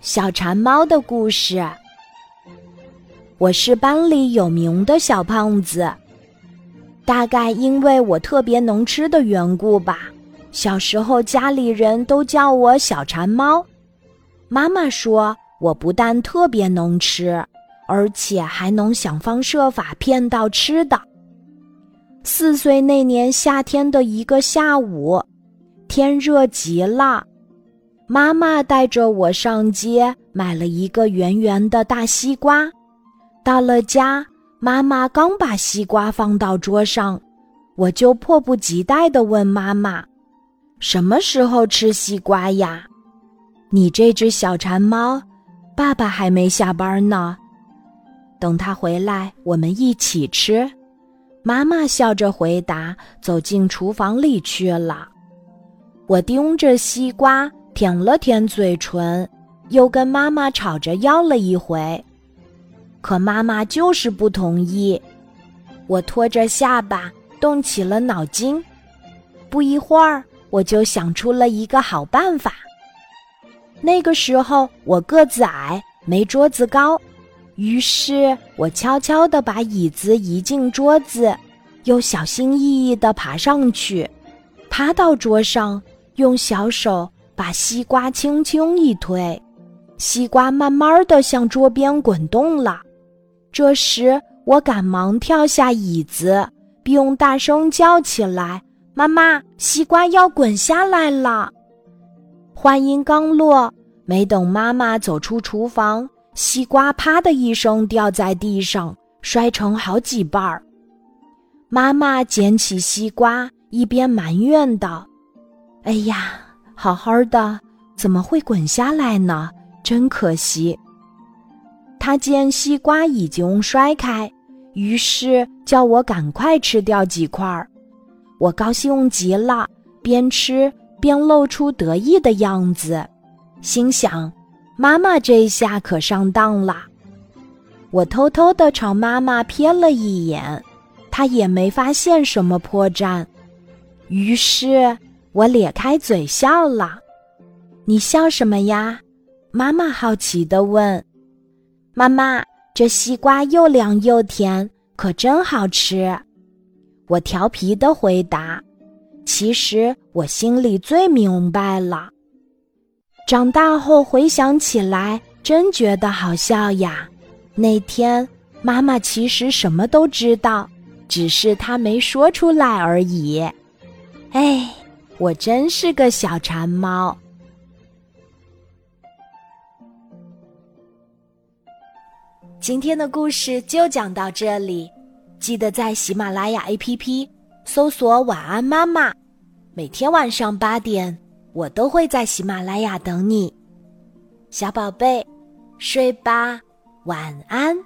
小馋猫的故事。我是班里有名的小胖子，大概因为我特别能吃的缘故吧。小时候家里人都叫我小馋猫。妈妈说我不但特别能吃，而且还能想方设法骗到吃的。四岁那年夏天的一个下午，天热极了。妈妈带着我上街买了一个圆圆的大西瓜。到了家，妈妈刚把西瓜放到桌上，我就迫不及待地问妈妈：“什么时候吃西瓜呀？”“你这只小馋猫，爸爸还没下班呢，等他回来我们一起吃。”妈妈笑着回答，走进厨房里去了。我盯着西瓜。舔了舔嘴唇，又跟妈妈吵着要了一回，可妈妈就是不同意。我拖着下巴，动起了脑筋。不一会儿，我就想出了一个好办法。那个时候我个子矮，没桌子高，于是我悄悄地把椅子移进桌子，又小心翼翼地爬上去，爬到桌上，用小手。把西瓜轻轻一推，西瓜慢慢的向桌边滚动了。这时，我赶忙跳下椅子，并大声叫起来：“妈妈，西瓜要滚下来了！”话音刚落，没等妈妈走出厨房，西瓜啪的一声掉在地上，摔成好几瓣儿。妈妈捡起西瓜，一边埋怨道：“哎呀！”好好的，怎么会滚下来呢？真可惜。他见西瓜已经摔开，于是叫我赶快吃掉几块儿。我高兴极了，边吃边露出得意的样子，心想：妈妈这下可上当了。我偷偷的朝妈妈瞥了一眼，她也没发现什么破绽，于是。我咧开嘴笑了，你笑什么呀？妈妈好奇地问。妈妈，这西瓜又凉又甜，可真好吃。我调皮地回答。其实我心里最明白了。长大后回想起来，真觉得好笑呀。那天妈妈其实什么都知道，只是她没说出来而已。哎。我真是个小馋猫。今天的故事就讲到这里，记得在喜马拉雅 APP 搜索“晚安妈妈”，每天晚上八点，我都会在喜马拉雅等你，小宝贝，睡吧，晚安。